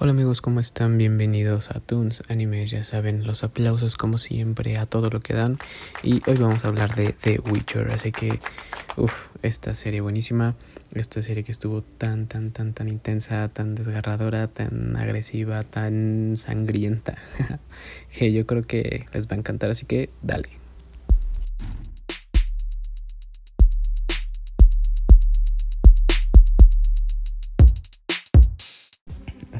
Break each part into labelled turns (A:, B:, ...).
A: Hola amigos, ¿cómo están? Bienvenidos a Toons Anime, ya saben, los aplausos como siempre a todo lo que dan. Y hoy vamos a hablar de The Witcher, así que, uff, esta serie buenísima, esta serie que estuvo tan, tan, tan, tan intensa, tan desgarradora, tan agresiva, tan sangrienta, que yo creo que les va a encantar, así que dale.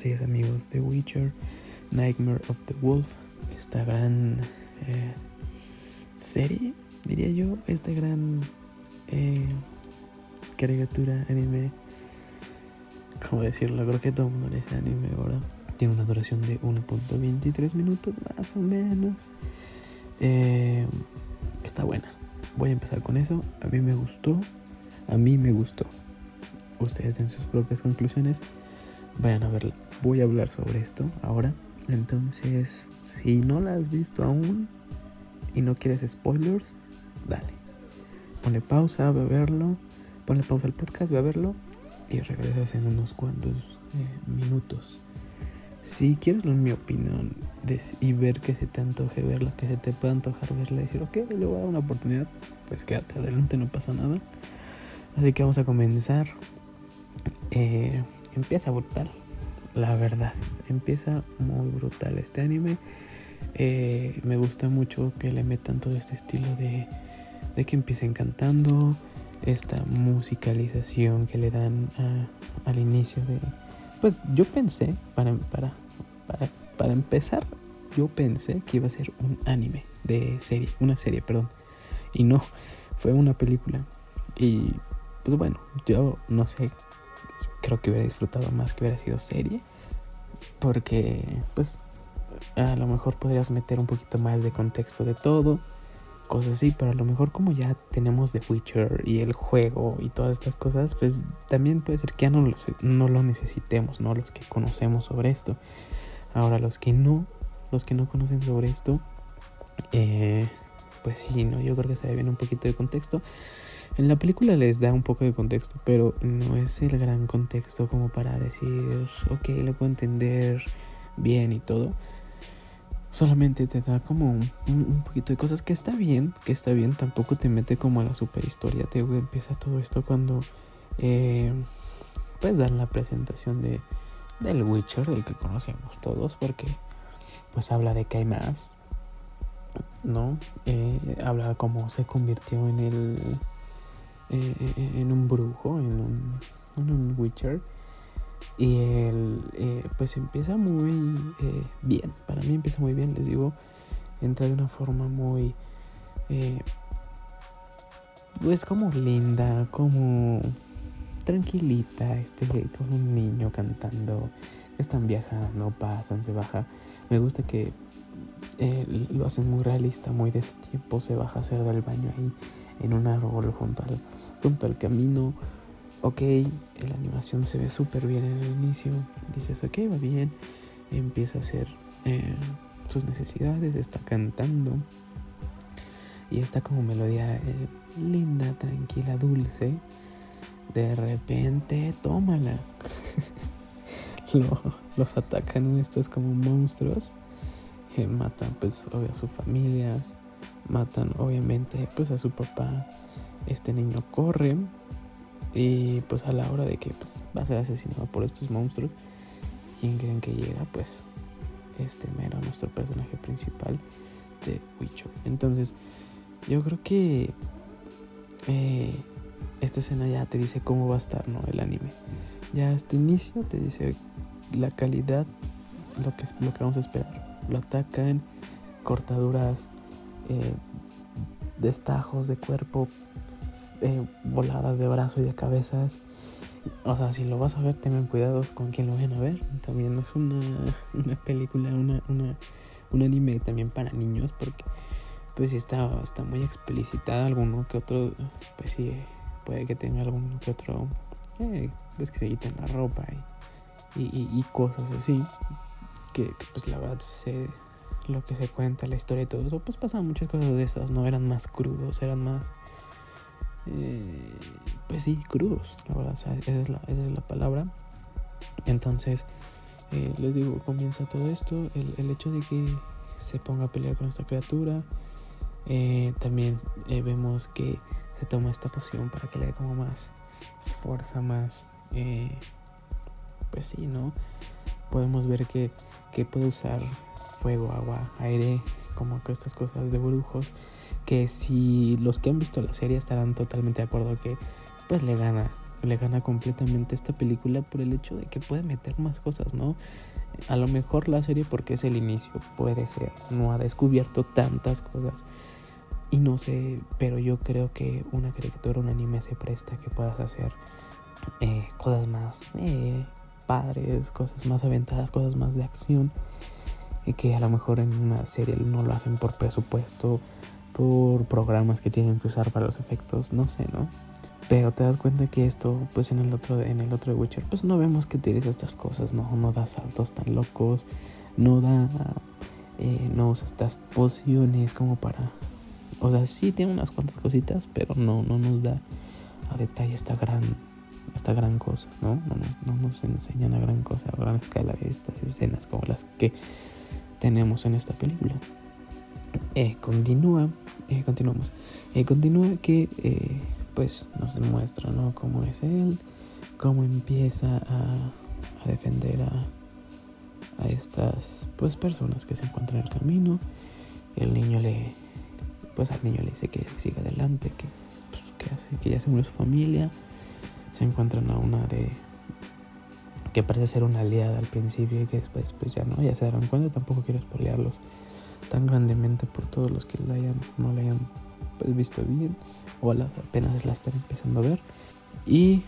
A: Así es amigos, The Witcher, Nightmare of the Wolf, esta gran eh, serie, diría yo, esta gran eh, caricatura anime, ¿cómo decirlo? Creo que todo el mundo le dice anime ahora. Tiene una duración de 1.23 minutos más o menos. Eh, está buena. Voy a empezar con eso. A mí me gustó. A mí me gustó. Ustedes den sus propias conclusiones. Vayan a verla voy a hablar sobre esto ahora. Entonces, si no la has visto aún y no quieres spoilers, dale. Ponle pausa, ve a verlo. Ponle pausa al podcast, ve a verlo. Y regresas en unos cuantos eh, minutos. Si quieres mi opinión y ver que se te antoje verla, que se te pueda antojar verla decir, ok, le voy a dar una oportunidad, pues quédate adelante, no pasa nada. Así que vamos a comenzar. Eh, empieza brutal la verdad. Empieza muy brutal este anime. Eh, me gusta mucho que le metan todo este estilo de, que empiecen cantando. Esta musicalización que le dan al inicio de... Pues yo pensé, para, para, para, para empezar, yo pensé que iba a ser un anime de serie, una serie, perdón. Y no, fue una película. Y pues bueno, yo no sé creo que hubiera disfrutado más que hubiera sido serie. Porque, pues, a lo mejor podrías meter un poquito más de contexto de todo. Cosas así, pero a lo mejor como ya tenemos The Witcher y el juego y todas estas cosas, pues también puede ser que ya no no lo necesitemos, ¿no? Los que conocemos sobre esto. Ahora, los que no, los que no conocen sobre esto, eh, pues sí, ¿no? Yo creo que se bien un poquito de contexto. En la película les da un poco de contexto, pero no es el gran contexto como para decir, ok, le puedo entender bien y todo. Solamente te da como un, poquito de cosas que está bien, que está bien, tampoco te mete como a la super historia. Te empieza todo esto cuando eh, pues dan la presentación de del Witcher, del que conocemos todos, porque pues habla de que hay más, ¿no? Eh, habla cómo se convirtió en el eh, eh, en un brujo, en un, en un Witcher. Y él eh, pues empieza muy bien. Para mí empieza muy bien, les digo. Entra de una forma muy... pues como linda, como tranquilita, este, con un niño cantando, están viajando, pasan, se baja. Me gusta que lo hacen muy realista, muy de ese tiempo, se baja a hacer del baño ahí en un árbol junto al, junto al camino. Ok, la animación se ve súper bien en el inicio. Dices, ok, va bien. Empieza a hacer eh, sus necesidades, está cantando. Y está como melodía eh, linda, tranquila, dulce. De repente, tómala. los atacan estos como monstruos. Eh, matan pues obvio a su familia. Matan obviamente pues a su papá este niño corre y pues a la hora de que pues, va a ser asesinado por estos monstruos, ¿quién creen que llega? Pues este mero, nuestro personaje principal de Witcher. Entonces, yo creo que eh, esta escena ya te dice cómo va a estar ¿no? el anime. Ya este inicio te dice la calidad, lo que, lo que vamos a esperar. Lo atacan, cortaduras, eh, destajos de cuerpo, eh, voladas de brazo y de cabezas. O sea, si lo vas a ver, tengan cuidado con quien lo vayan a ver. También es una, una película, una, una, un anime también para niños, porque pues está, está muy explicitada. Alguno que otro, pues sí, puede que tenga alguno que otro, eh, pues que se quiten la ropa y, y, cosas así. Que, pues la verdad se, lo que se cuenta, la historia y todo eso, pues pasan muchas cosas de esas, no eran más crudos, eran más eh, pues sí, crudos, la verdad, esa, es la, palabra. Entonces, eh, les digo, comienza todo esto, el, hecho de que se ponga a pelear con esta criatura, eh, también vemos que se toma esta poción para que le dé como más fuerza, más, pues sí, ¿no? Podemos ver que, que puede usar fuego, agua, aire, como que estas cosas de brujos, que si los que han visto la serie estarán totalmente de acuerdo que pues le gana le gana completamente esta película por el hecho de que puede meter más cosas, ¿no? A lo mejor la serie porque es el inicio, puede ser, no ha descubierto tantas cosas. Y no sé, pero yo creo que una caricatura, un anime se presta que puedas hacer eh, cosas más eh, padres, cosas más aventadas, cosas más de acción. Y que a lo mejor en una serie no lo hacen por presupuesto, por programas que tienen que usar para los efectos, no sé, ¿no? Pero te das cuenta que esto, pues en el otro, en el otro de Witcher, pues no vemos que utiliza estas cosas, no, no da saltos tan locos, no da, eh, no usa estas pociones como para, o sea, sí tiene unas cuantas cositas, pero no, no nos da a detalle esta gran, esta gran cosa, ¿no? No nos, no nos enseñan a gran cosa, a gran escala estas escenas como las que tenemos en esta película. Eh, continúa, eh, continuamos. Eh, continúa que pues nos demuestra, ¿no? Cómo es él, cómo empieza a, defender a, a, estas pues personas que se encuentran en el camino. El niño le, pues al niño le dice que siga adelante, que, pues, que, hace, que ya se murió su familia. Se encuentran a una de que parece ser una aliada al principio y que después pues ya no, ya se darán cuenta, tampoco quiero spoilearlos tan grandemente por todos los que la hayan, no la hayan pues, visto bien o la, apenas la están empezando a ver. Y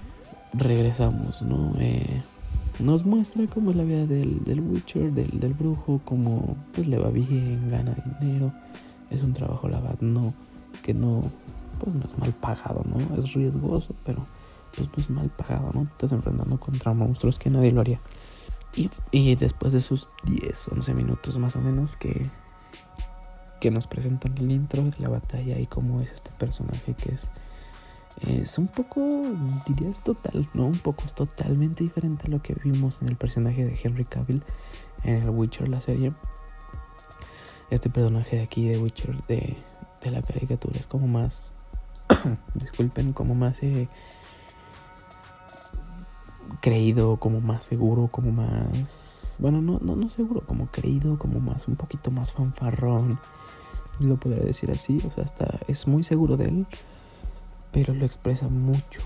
A: regresamos, ¿no? Eh, nos muestra cómo es la vida del, del Witcher, del, del, brujo, cómo pues le va bien, gana dinero, es un trabajo la verdad, no, que no, pues no es mal pagado, ¿no? Es riesgoso, pero pues no es mal pagado, ¿no? Estás enfrentando contra monstruos que nadie lo haría. Y, y después de esos 10, 11 minutos más o menos que que nos presentan el intro de la batalla y cómo es este personaje que es es un poco dirías total no un poco es totalmente diferente a lo que vimos en el personaje de Henry Cavill en el Witcher la serie. Este personaje de aquí de Witcher de, de la caricatura es como más disculpen como más eh, creído como más seguro como más bueno no, no no seguro como creído como más un poquito más fanfarrón lo podría decir así, o sea, está, es muy seguro de él, pero lo expresa mucho.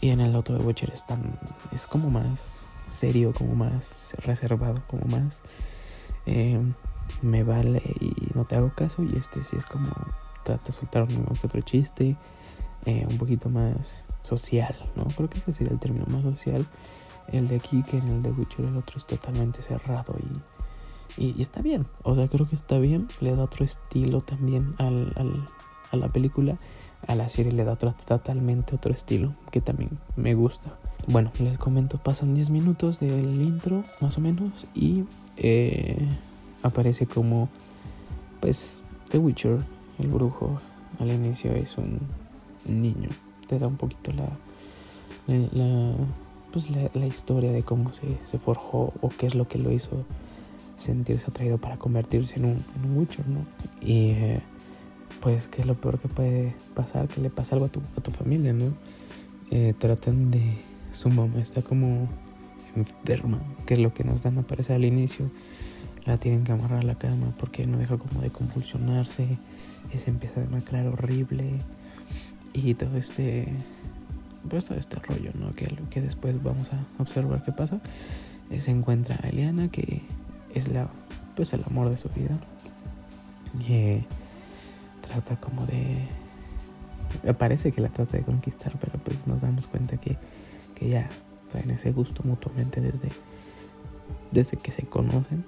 A: Y en el otro de Witcher es, tan, es como más serio, como más reservado, como más eh, me vale y no te hago caso. Y este sí es como trata de soltar un que otro chiste, eh, un poquito más social, ¿no? Creo que ese sería el término más social. El de aquí que en el de Witcher el otro es totalmente cerrado y y, está bien, o sea, creo que está bien. Le da otro estilo también al, al, a la película. A la serie le da otro, totalmente otro estilo que también me gusta. Bueno, les comento, pasan 10 minutos del intro, más o menos, y eh, aparece como, pues, The Witcher, el brujo. Al inicio es un niño. Te da un poquito la, la pues la, la, historia de cómo se, se forjó o qué es lo que lo hizo sentirse atraído para convertirse en un, en un Witcher, ¿no? Y eh, pues, ¿qué es lo peor que puede pasar? Que le pasa algo a tu, a tu familia, ¿no? Eh, tratan de... Su mamá está como enferma, que es lo que nos dan a aparecer al inicio. La tienen que amarrar a la cama porque no deja como de convulsionarse. Se empieza a demacrar horrible. Y todo este... Pues todo este rollo, ¿no? Que, que después vamos a observar qué pasa. Se encuentra a Eliana que es la, pues el amor de su vida. Y eh, trata como de... Parece que la trata de conquistar, pero pues nos damos cuenta que, que ya traen ese gusto mutuamente desde, desde que se conocen.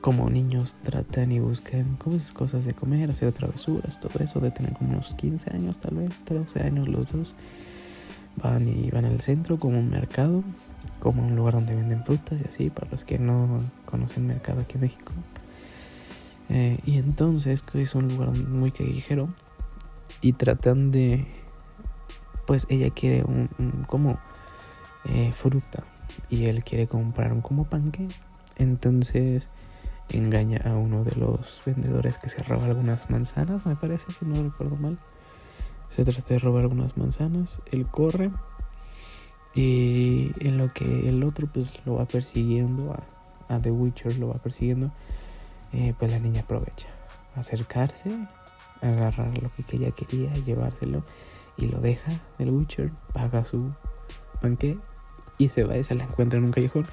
A: Como niños tratan y buscan cosas, de comer, hacer travesuras, todo eso, de tener como unos 15 años tal vez, 13 años los dos. Van y van al centro como un mercado como un lugar donde venden frutas y así, para los que no conocen mercado aquí en México. Eh, y entonces es un lugar muy callejero y tratan de, pues ella quiere un, un como eh, fruta, y él quiere comprar un como panque. Entonces engaña a uno de los vendedores que se roba algunas manzanas, me parece, si no recuerdo mal. Se trata de robar algunas manzanas, él corre y en lo que el otro pues lo va persiguiendo, a, The Witcher lo va persiguiendo, eh, pues la niña aprovecha, acercarse, agarrar lo que ella quería, llevárselo y lo deja. El Witcher paga su panque y se va y se la encuentra en un callejón.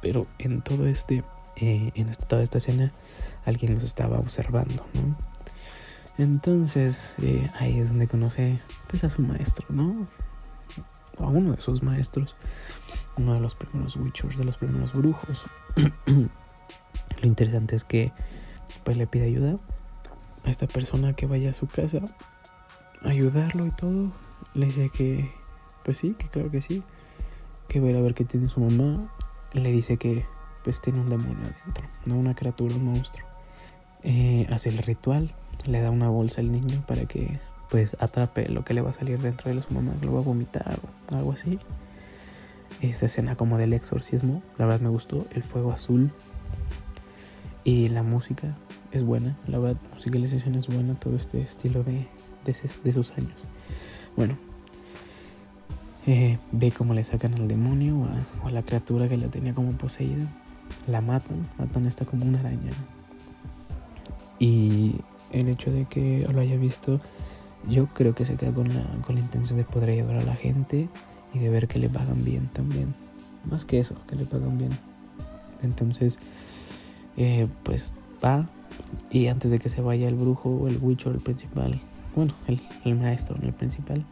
A: Pero en todo este, eh, en toda esta escena, alguien los estaba observando, ¿no? Entonces eh, ahí es donde conoce pues, a su maestro, ¿no? A uno de sus maestros, uno de los primeros Witchers, de los primeros brujos. Lo interesante es que pues le pide ayuda a esta persona que vaya a su casa, ayudarlo y todo. Le dice que, pues sí, que claro que sí, que ver a ver qué tiene su mamá. Le dice que pues tiene un demonio adentro, no una criatura, un monstruo. Eh, hace el ritual, le da una bolsa al niño para que pues atrape lo que le va a salir dentro de su mamá, lo va a vomitar o algo así. Esta escena como del exorcismo, la verdad me gustó, el fuego azul y la música es buena, la verdad, musicalización es buena, todo este estilo de, de, sus años. Bueno, eh, ve cómo le sacan al demonio o a, la criatura que la tenía como poseída, la matan, matan esta como una araña. Y el hecho de que lo haya visto, yo creo que se queda con la, con la intención de poder ayudar a la gente y de ver que le pagan bien también. Más que eso, que le pagan bien. Entonces, eh, pues va y antes de que se vaya el brujo, el witcher, el principal, bueno, el, maestro, el principal,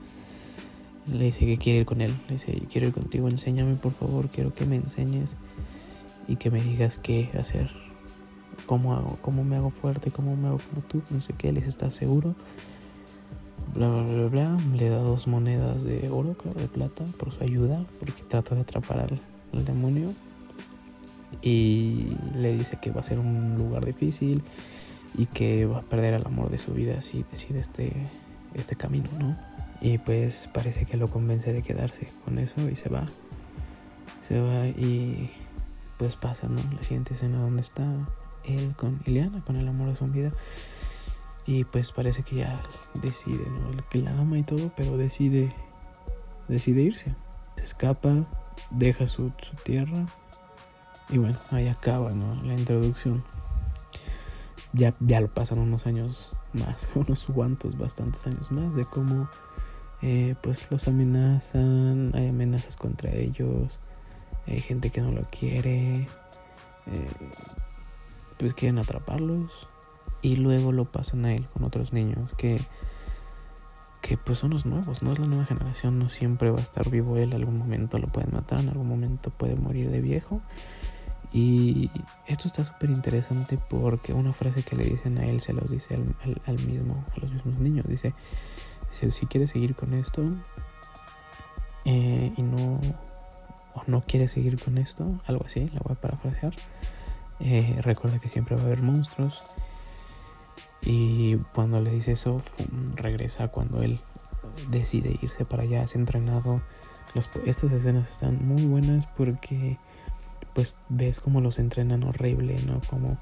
A: le dice que quiere ir con él. Le dice, quiero ir contigo, enséñame por favor, quiero que me enseñes y que me digas qué hacer, cómo hago, cómo me hago fuerte, cómo me hago como tú, no sé qué, les está seguro. Bla, bla, bla, bla, le da dos monedas de oro, claro, de plata, por su ayuda, porque trata de atrapar al, al demonio. Y le dice que va a ser un lugar difícil y que va a perder el amor de su vida si decide este, este camino, ¿no? Y pues parece que lo convence de quedarse con eso y se va. Se va y pues pasa, ¿no? La siguiente escena donde está él con Ileana, con el amor de su vida. Y pues parece que ya decide, ¿no? Que la ama y todo, pero decide, decide irse. Se escapa, deja su, su tierra. Y bueno, ahí acaba, ¿no? La introducción ya, ya lo pasan unos años más, unos cuantos, bastantes años más, de cómo eh, pues los amenazan, hay amenazas contra ellos, hay gente que no lo quiere, eh, pues quieren atraparlos y luego lo pasan a él con otros niños que que pues son los nuevos, no es la nueva generación, no siempre va a estar vivo él, algún momento lo pueden matar, en algún momento puede morir de viejo y esto está súper interesante porque una frase que le dicen a él se los dice al, mismo, a los mismos niños. Dice, si quieres seguir con esto eh, y no, o no quieres seguir con esto, algo así, la voy a parafrasear. Eh, recuerda que siempre va a haber monstruos. Y cuando le dice eso, regresa cuando él decide irse para allá, es entrenado. estas escenas están muy buenas porque pues ves cómo los entrenan horrible, ¿no? Como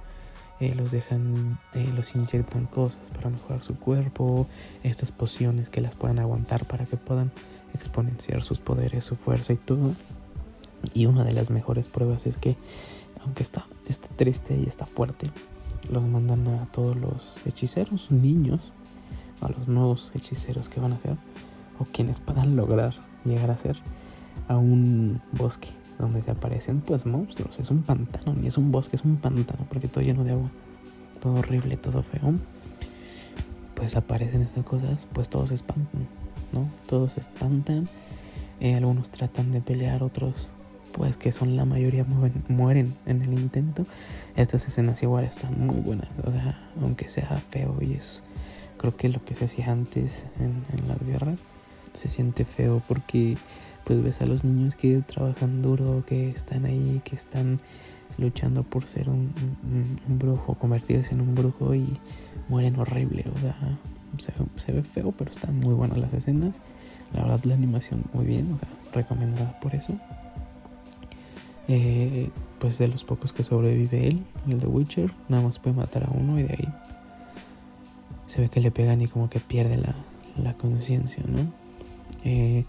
A: eh, los dejan, eh, los inyectan cosas para mejorar su cuerpo, estas pociones que las puedan aguantar para que puedan exponenciar sus poderes, su fuerza y todo. Y una de las mejores pruebas es que, aunque está, está triste y está fuerte, los mandan a todos los hechiceros, niños, a los nuevos hechiceros que van a ser, o quienes puedan lograr llegar a ser, a un bosque donde se aparecen pues monstruos. Es un pantano, ni es un bosque, es un pantano porque todo lleno de agua. Todo horrible, todo feo. Pues aparecen estas cosas, pues todos se espantan, ¿no? Todos se espantan. Eh, algunos tratan de pelear, otros pues que son la mayoría mueren, en el intento. Estas escenas igual están muy buenas, o sea, aunque sea feo y es creo que lo que se hacía antes en, en las guerras se siente feo porque pues ves a los niños que trabajan duro, que están ahí, que están luchando por ser un, brujo, convertirse en un brujo y mueren horrible. O sea, se, ve feo, pero están muy buenas las escenas. La verdad, la animación muy bien, o sea, recomendada por eso. Eh, pues de los pocos que sobrevive él, el de Witcher, nada más puede matar a uno y de ahí se ve que le pegan y como que pierde la, la conciencia, ¿no? Eh,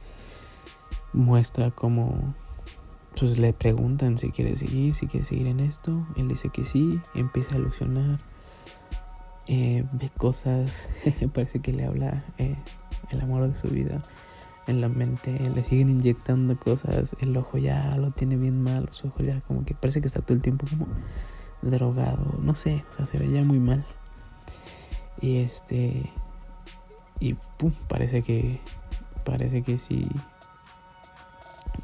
A: muestra como pues le preguntan si quiere seguir, si quiere seguir en esto, él dice que sí, empieza a ilusionar, eh, ve cosas, parece que le habla eh, el amor de su vida en la mente, le siguen inyectando cosas, el ojo ya lo tiene bien mal, los ojos ya como que parece que está todo el tiempo como drogado, no sé, o sea, se ve ya muy mal. Y este y pum, parece que parece que sí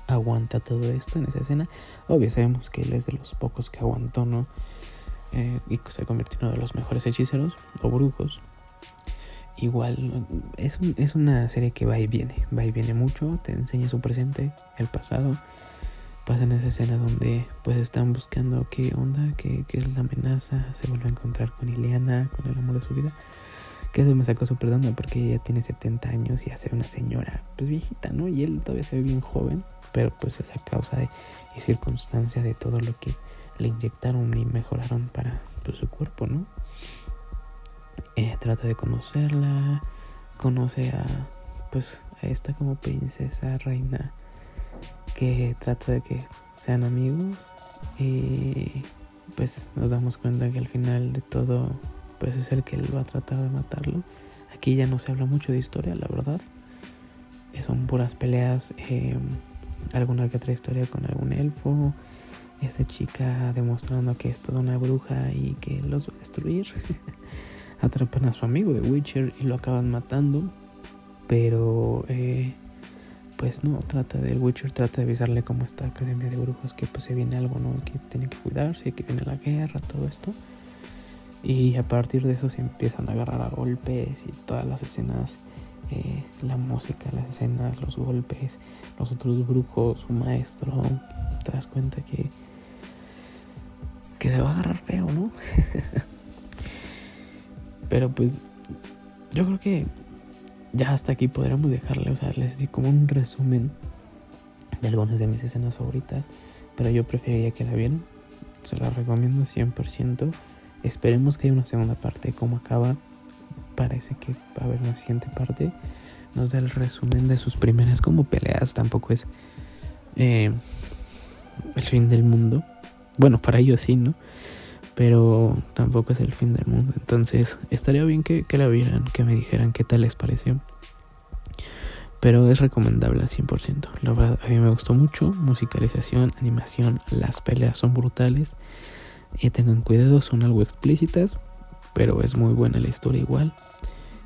A: aguanta todo esto en esa escena. Obvio, sabemos que él es de los pocos que aguantó, ¿no? Eh, y se convirtió en uno de los mejores hechiceros o brujos. Igual, es, es una serie que va y viene, va y viene mucho, te enseña su presente, el pasado. Pasa en esa escena donde pues están buscando qué onda, qué, qué es la amenaza, se vuelve a encontrar con Ileana, con el amor de su vida. Que eso me sacó su perdón porque ella tiene 70 años y hace una señora pues viejita, ¿no? Y él todavía se ve bien joven, pero pues es a causa de, y circunstancia de todo lo que le inyectaron y mejoraron para pues, su cuerpo, ¿no? Eh, trata de conocerla, conoce a pues a esta como princesa reina que trata de que sean amigos y pues nos damos cuenta que al final de todo pues es el que él va a tratar de matarlo. Aquí ya no se habla mucho de historia, la verdad. Son puras peleas, eh, alguna que otra historia con algún elfo. Esta chica demostrando que es toda una bruja y que los va a destruir. Atrapan a su amigo de Witcher y lo acaban matando. Pero eh, pues no, trata del Witcher, trata de avisarle como esta academia de brujos que pues se viene algo, ¿no? Que tiene que cuidarse, que viene la guerra, todo esto. Y a partir de eso se empiezan a agarrar a golpes y todas las escenas, eh, la música, las escenas, los golpes, los otros brujos, su maestro, te das cuenta que, que se va a agarrar feo, ¿no? Pero pues yo creo que ya hasta aquí podríamos dejarle, o sea, les di como un resumen de algunas de mis escenas favoritas, pero yo preferiría que la vieran. Se la recomiendo 100%. Esperemos que haya una segunda parte. Como acaba, parece que va a haber una siguiente parte. Nos da el resumen de sus primeras como peleas. Tampoco es eh, el fin del mundo. Bueno, para ellos sí, ¿no? Pero tampoco es el fin del mundo. Entonces, estaría bien que, que la vieran, que me dijeran qué tal les pareció. Pero es recomendable al 100%. La verdad, a mí me gustó mucho. Musicalización, animación, las peleas son brutales. Y tengan cuidado, son algo explícitas, pero es muy buena la historia igual.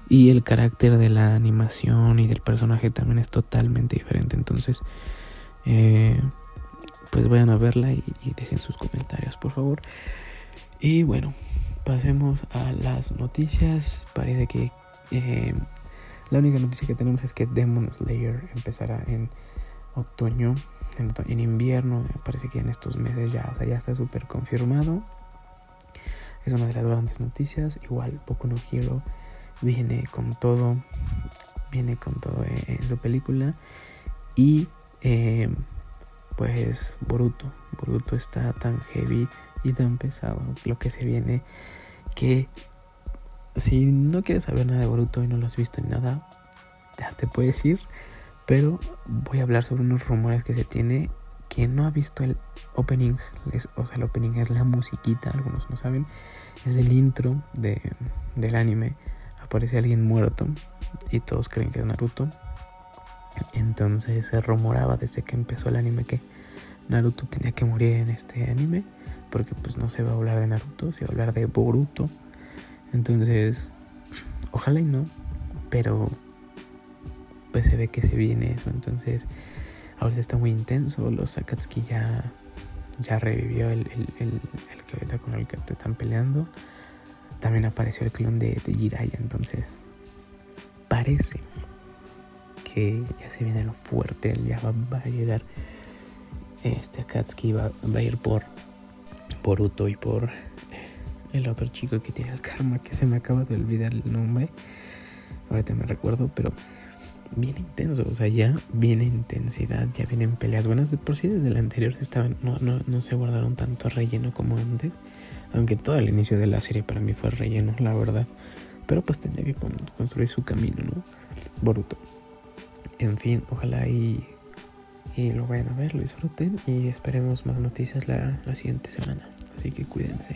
A: Y el carácter de la animación y del personaje también es totalmente diferente. Entonces, eh, pues vayan a verla y, dejen sus comentarios, por favor. Y bueno, pasemos a las noticias. Parece que eh, la única noticia que tenemos es que Demon Slayer empezará en otoño en, invierno, me parece que en estos meses ya, o sea, ya está súper confirmado. Es una de las grandes noticias. Igual Poco no Hero viene con todo, viene con todo en su película. Y eh, pues Boruto, Boruto está tan heavy y tan pesado lo que se viene que si no quieres saber nada de Boruto y no lo has visto ni nada, ya te puedes ir pero voy a hablar sobre unos rumores que se tiene. Quien no ha visto el opening, o sea, el opening es la musiquita, algunos no saben, es el intro de, del anime. Aparece alguien muerto y todos creen que es Naruto. Entonces se rumoraba desde que empezó el anime que Naruto tenía que morir en este anime, porque pues no se va a hablar de Naruto, se va a hablar de Boruto. Entonces, ojalá y no, pero pues se ve que se viene eso. Entonces, ahorita está muy intenso. Los Akatsuki ya, ya revivió el, el, que ahorita con el que te están peleando. También apareció el clon de, de Jiraiya. Entonces, parece que ya se viene lo fuerte. Ya va, a llegar. Este Akatsuki va a ir por Boruto y por el otro chico que tiene el karma que se me acaba de olvidar el nombre. Ahorita me recuerdo, pero bien intenso, o sea, ya viene intensidad, ya vienen peleas buenas. De por sí desde el anterior estaban, no, no, no se guardaron tanto relleno como antes. Aunque todo el inicio de la serie para mí fue relleno, la verdad. Pero pues tenía que construir su camino, ¿no? Boruto. En fin, ojalá y, y lo vayan a ver, lo disfruten y esperemos más noticias la, la siguiente semana. Así que cuídense.